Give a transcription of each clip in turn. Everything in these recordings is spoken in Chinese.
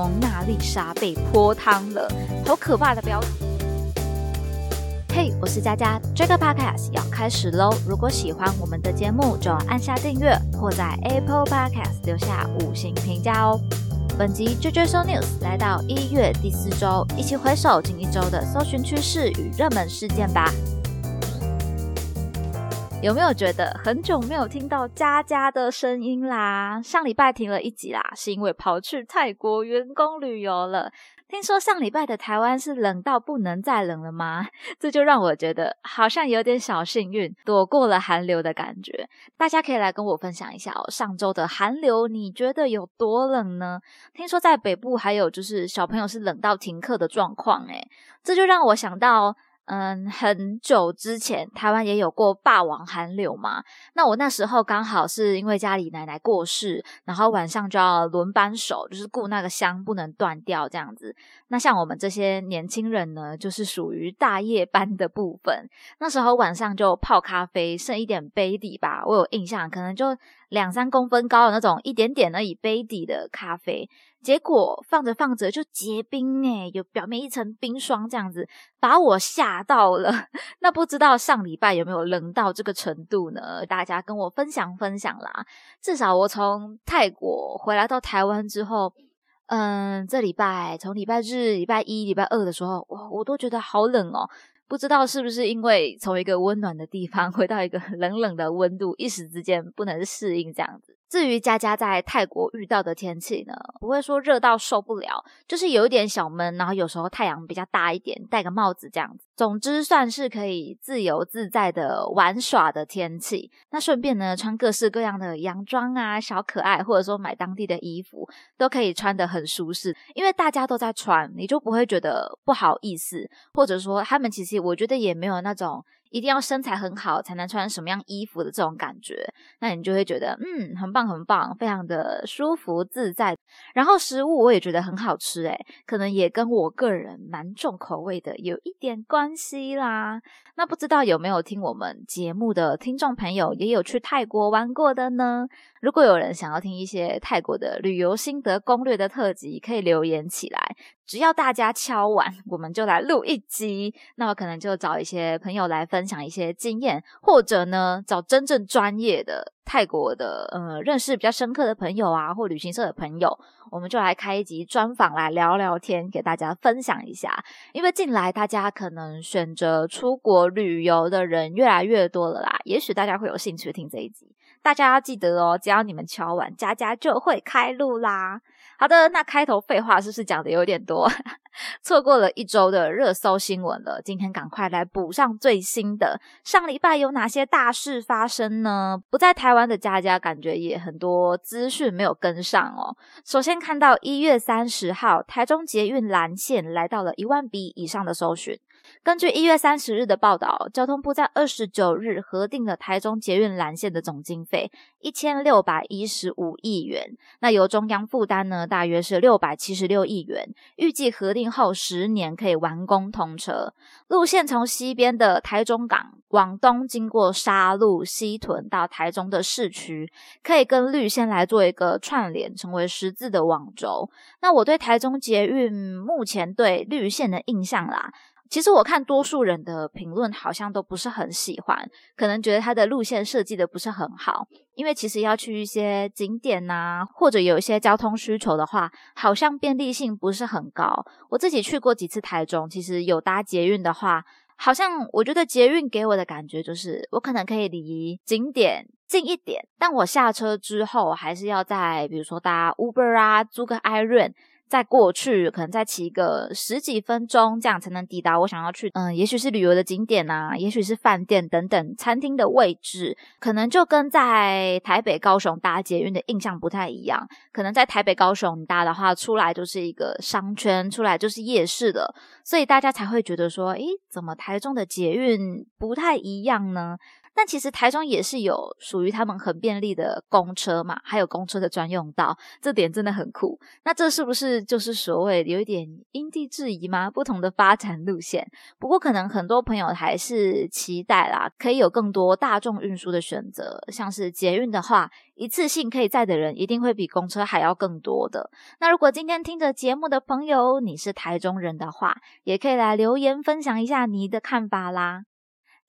蒙娜丽莎被泼汤了，好可怕的标题！嘿，我是佳佳，这个 podcast 要开始喽！如果喜欢我们的节目，就按下订阅或在 Apple Podcast 留下五星评价哦。本集 JJ Show News 来到一月第四周，一起回首近一周的搜寻趋势与热门事件吧。有没有觉得很久没有听到佳佳的声音啦？上礼拜停了一集啦，是因为跑去泰国员工旅游了。听说上礼拜的台湾是冷到不能再冷了吗？这就让我觉得好像有点小幸运，躲过了寒流的感觉。大家可以来跟我分享一下哦，上周的寒流你觉得有多冷呢？听说在北部还有就是小朋友是冷到停课的状况，诶这就让我想到。嗯，很久之前台湾也有过霸王寒流嘛。那我那时候刚好是因为家里奶奶过世，然后晚上就要轮班守，就是顾那个香不能断掉这样子。那像我们这些年轻人呢，就是属于大夜班的部分。那时候晚上就泡咖啡，剩一点杯底吧，我有印象，可能就两三公分高的那种一点点而已杯底的咖啡。结果放着放着就结冰诶，有表面一层冰霜这样子，把我吓到了。那不知道上礼拜有没有冷到这个程度呢？大家跟我分享分享啦。至少我从泰国回来到台湾之后，嗯，这礼拜从礼拜日、礼拜一、礼拜二的时候，哇，我都觉得好冷哦。不知道是不是因为从一个温暖的地方回到一个 冷冷的温度，一时之间不能适应这样子。至于佳佳在泰国遇到的天气呢，不会说热到受不了，就是有一点小闷，然后有时候太阳比较大一点，戴个帽子这样子。总之算是可以自由自在的玩耍的天气。那顺便呢，穿各式各样的洋装啊，小可爱，或者说买当地的衣服，都可以穿得很舒适。因为大家都在穿，你就不会觉得不好意思，或者说他们其实我觉得也没有那种。一定要身材很好才能穿什么样衣服的这种感觉，那你就会觉得嗯，很棒很棒，非常的舒服自在。然后食物我也觉得很好吃，诶可能也跟我个人蛮重口味的有一点关系啦。那不知道有没有听我们节目的听众朋友也有去泰国玩过的呢？如果有人想要听一些泰国的旅游心得攻略的特辑，可以留言起来。只要大家敲完，我们就来录一集。那我可能就找一些朋友来分享一些经验，或者呢，找真正专业的泰国的，呃，认识比较深刻的朋友啊，或旅行社的朋友，我们就来开一集专访来聊聊天，给大家分享一下。因为近来大家可能选择出国旅游的人越来越多了啦，也许大家会有兴趣听这一集。大家要记得哦，只要你们敲完，佳佳就会开录啦。好的，那开头废话是不是讲的有点多？错过了一周的热搜新闻了，今天赶快来补上最新的。上礼拜有哪些大事发生呢？不在台湾的佳佳感觉也很多资讯没有跟上哦。首先看到一月三十号，台中捷运蓝线来到了一万笔以上的搜寻。根据一月三十日的报道，交通部在二十九日核定了台中捷运蓝线的总经费一千六百一十五亿元，那由中央负担呢，大约是六百七十六亿元。预计核定后十年可以完工通车。路线从西边的台中港往东，经过沙鹿、西屯到台中的市区，可以跟绿线来做一个串联，成为十字的网轴。那我对台中捷运目前对绿线的印象啦。其实我看多数人的评论好像都不是很喜欢，可能觉得它的路线设计的不是很好。因为其实要去一些景点呐，或者有一些交通需求的话，好像便利性不是很高。我自己去过几次台中，其实有搭捷运的话，好像我觉得捷运给我的感觉就是，我可能可以离景点近一点，但我下车之后还是要在，比如说搭 Uber 啊，租个 i r o n。在过去，可能再骑个十几分钟，这样才能抵达我想要去。嗯，也许是旅游的景点啊，也许是饭店等等餐厅的位置，可能就跟在台北、高雄搭捷运的印象不太一样。可能在台北、高雄搭的话，出来就是一个商圈，出来就是夜市的，所以大家才会觉得说，诶，怎么台中的捷运不太一样呢？但其实台中也是有属于他们很便利的公车嘛，还有公车的专用道，这点真的很酷。那这是不是就是所谓有一点因地制宜吗？不同的发展路线。不过可能很多朋友还是期待啦，可以有更多大众运输的选择，像是捷运的话，一次性可以载的人一定会比公车还要更多的。那如果今天听着节目的朋友你是台中人的话，也可以来留言分享一下你的看法啦。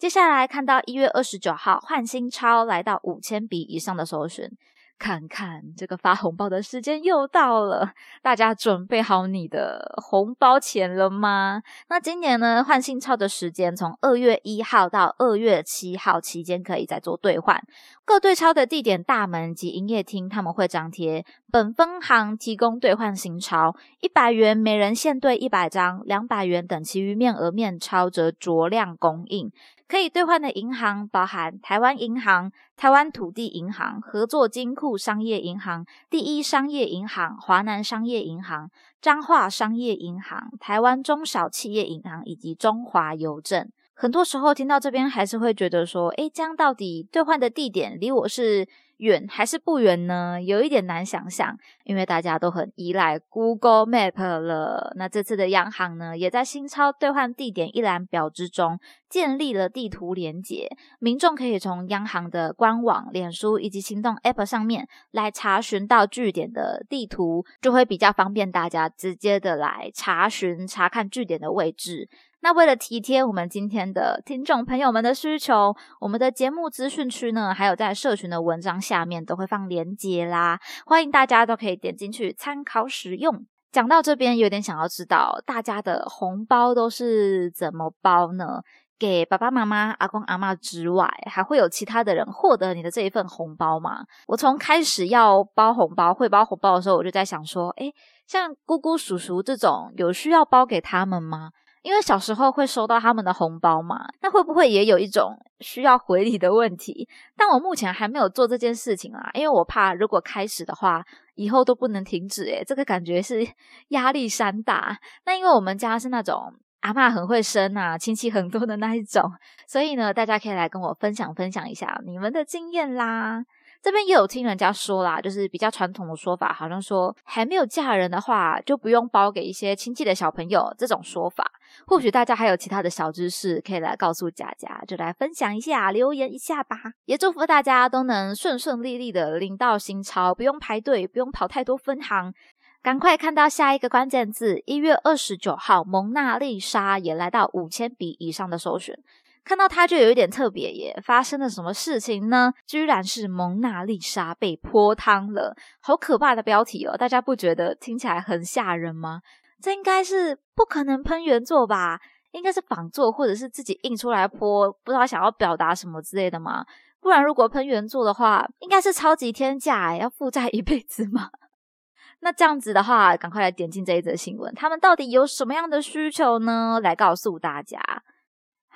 接下来看到一月二十九号，换新钞来到五千笔以上的搜寻，看看这个发红包的时间又到了，大家准备好你的红包钱了吗？那今年呢，换新钞的时间从二月一号到二月七号期间可以再做兑换，各对超的地点、大门及营业厅他们会张贴本分行提供兑换新钞，一百元每人限兑一百张，两百元等其余面额面钞则酌量供应。可以兑换的银行包含台湾银行、台湾土地银行、合作金库商业银行、第一商业银行、华南商业银行、彰化商业银行、台湾中小企业银行以及中华邮政。很多时候听到这边，还是会觉得说，诶，这样到底兑换的地点离我是？远还是不远呢？有一点难想象，因为大家都很依赖 Google Map 了。那这次的央行呢，也在新钞兑换地点一览表之中建立了地图连结，民众可以从央行的官网、脸书以及行动 App 上面来查询到据点的地图，就会比较方便大家直接的来查询、查看据点的位置。那为了体贴我们今天的听众朋友们的需求，我们的节目资讯区呢，还有在社群的文章下面都会放链接啦，欢迎大家都可以点进去参考使用。讲到这边，有点想要知道大家的红包都是怎么包呢？给爸爸妈妈、阿公阿妈之外，还会有其他的人获得你的这一份红包吗？我从开始要包红包、会包红包的时候，我就在想说，诶，像姑姑、叔叔这种，有需要包给他们吗？因为小时候会收到他们的红包嘛，那会不会也有一种需要回礼的问题？但我目前还没有做这件事情啊，因为我怕如果开始的话，以后都不能停止。诶这个感觉是 压力山大。那因为我们家是那种阿妈很会生啊，亲戚很多的那一种，所以呢，大家可以来跟我分享分享一下你们的经验啦。这边也有听人家说啦，就是比较传统的说法，好像说还没有嫁人的话，就不用包给一些亲戚的小朋友这种说法。或许大家还有其他的小知识可以来告诉佳佳，就来分享一下，留言一下吧。也祝福大家都能顺顺利利的领到新钞，不用排队，不用跑太多分行，赶快看到下一个关键字。一月二十九号，蒙娜丽莎也来到五千笔以上的首选。看到它就有一点特别耶，发生了什么事情呢？居然是蒙娜丽莎被泼汤了，好可怕的标题哦！大家不觉得听起来很吓人吗？这应该是不可能喷原作吧？应该是仿作或者是自己印出来泼，不知道想要表达什么之类的吗？不然如果喷原作的话，应该是超级天价，要负债一辈子吗？那这样子的话，赶快来点进这一则新闻，他们到底有什么样的需求呢？来告诉大家。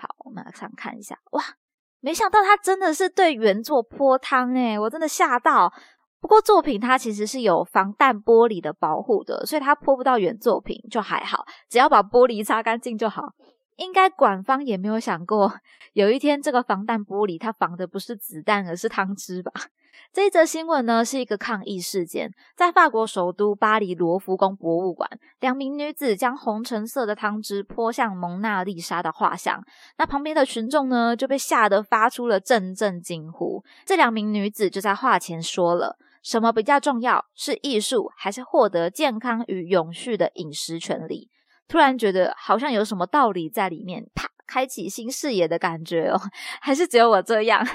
好，我们来上看一下。哇，没想到他真的是对原作泼汤诶，我真的吓到。不过作品它其实是有防弹玻璃的保护的，所以它泼不到原作品就还好，只要把玻璃擦干净就好。应该馆方也没有想过，有一天这个防弹玻璃它防的不是子弹，而是汤汁吧。这一则新闻呢，是一个抗议事件，在法国首都巴黎罗浮宫博物馆，两名女子将红橙色的汤汁泼向蒙娜丽莎的画像，那旁边的群众呢就被吓得发出了阵阵惊呼。这两名女子就在画前说了：“什么比较重要？是艺术，还是获得健康与永续的饮食权利？”突然觉得好像有什么道理在里面，啪！开启新视野的感觉哦，还是只有我这样？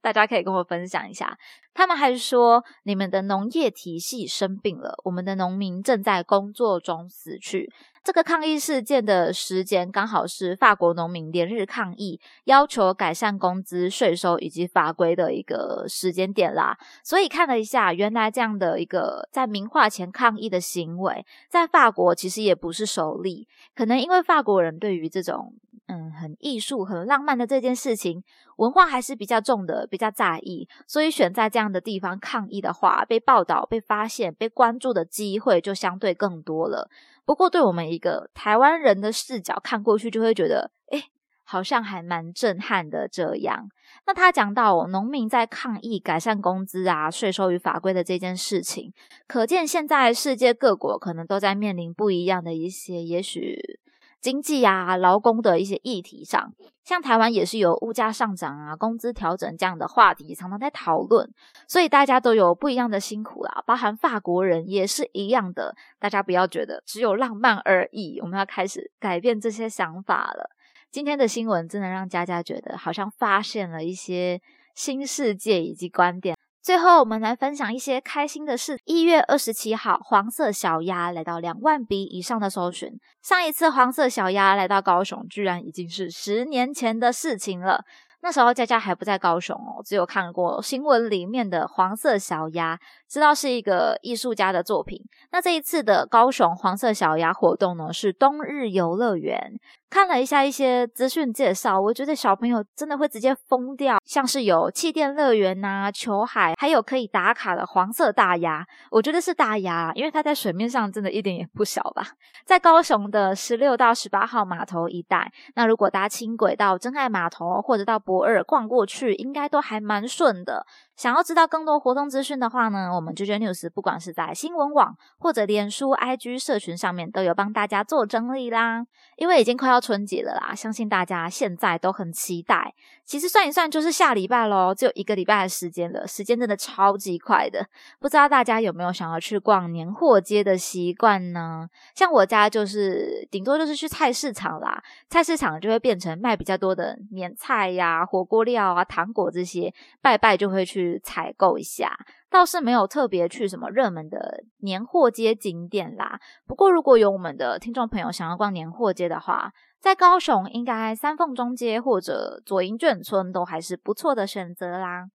大家可以跟我分享一下。他们还说，你们的农业体系生病了，我们的农民正在工作中死去。这个抗议事件的时间刚好是法国农民连日抗议，要求改善工资、税收以及法规的一个时间点啦。所以看了一下，原来这样的一个在名画前抗议的行为，在法国其实也不是首例。可能因为法国人对于这种嗯，很艺术、很浪漫的这件事情，文化还是比较重的，比较在意，所以选在这样的地方抗议的话，被报道、被发现、被关注的机会就相对更多了。不过，对我们一个台湾人的视角看过去，就会觉得，哎，好像还蛮震撼的这样。那他讲到农民在抗议改善工资啊、税收与法规的这件事情，可见现在世界各国可能都在面临不一样的一些，也许经济啊、劳工的一些议题上。像台湾也是有物价上涨啊、工资调整这样的话题，常常在讨论，所以大家都有不一样的辛苦啦。包含法国人也是一样的，大家不要觉得只有浪漫而已，我们要开始改变这些想法了。今天的新闻真的让佳佳觉得好像发现了一些新世界以及观点。最后，我们来分享一些开心的事。一月二十七号，黄色小鸭来到两万笔以上的搜寻。上一次黄色小鸭来到高雄，居然已经是十年前的事情了。那时候佳佳还不在高雄哦，只有看过新闻里面的黄色小鸭，知道是一个艺术家的作品。那这一次的高雄黄色小鸭活动呢，是冬日游乐园。看了一下一些资讯介绍，我觉得小朋友真的会直接疯掉。像是有气垫乐园呐、球海，还有可以打卡的黄色大鸭，我觉得是大鸭，因为它在水面上真的一点也不小吧。在高雄的十六到十八号码头一带，那如果搭轻轨到真爱码头或者到博尔逛过去，应该都还蛮顺的。想要知道更多活动资讯的话呢，我们 JJ News 不管是在新闻网或者脸书 IG 社群上面都有帮大家做整理啦。因为已经快要到春节了啦，相信大家现在都很期待。其实算一算就是下礼拜喽，只有一个礼拜的时间了，时间真的超级快的。不知道大家有没有想要去逛年货街的习惯呢？像我家就是顶多就是去菜市场啦，菜市场就会变成卖比较多的年菜呀、火锅料啊、糖果这些，拜拜就会去。采购一下，倒是没有特别去什么热门的年货街景点啦。不过，如果有我们的听众朋友想要逛年货街的话，在高雄应该三凤中街或者左营眷村都还是不错的选择啦。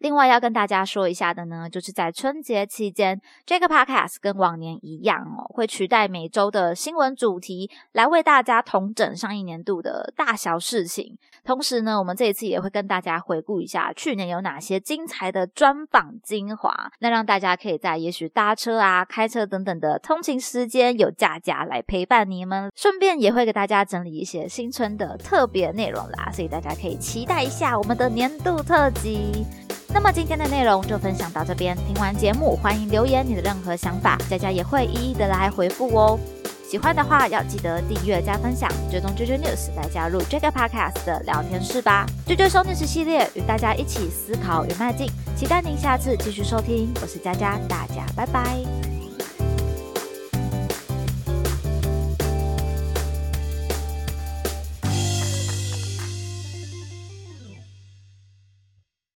另外要跟大家说一下的呢，就是在春节期间，这个 podcast 跟往年一样哦，会取代每周的新闻主题，来为大家统整上一年度的大小事情。同时呢，我们这一次也会跟大家回顾一下去年有哪些精彩的专访精华，那让大家可以在也许搭车啊、开车等等的通勤时间有假假来陪伴你们。顺便也会给大家整理一些新春的特别内容啦，所以大家可以期待一下我们的年度特辑。那么今天的内容就分享到这边，听完节目欢迎留言你的任何想法，佳佳也会一一的来回复哦。喜欢的话要记得订阅加分享，追踪 JJ News 来加入这个 Podcast 的聊天室吧。JJ 收 news 系列与大家一起思考与迈进，期待您下次继续收听。我是佳佳，大家拜拜。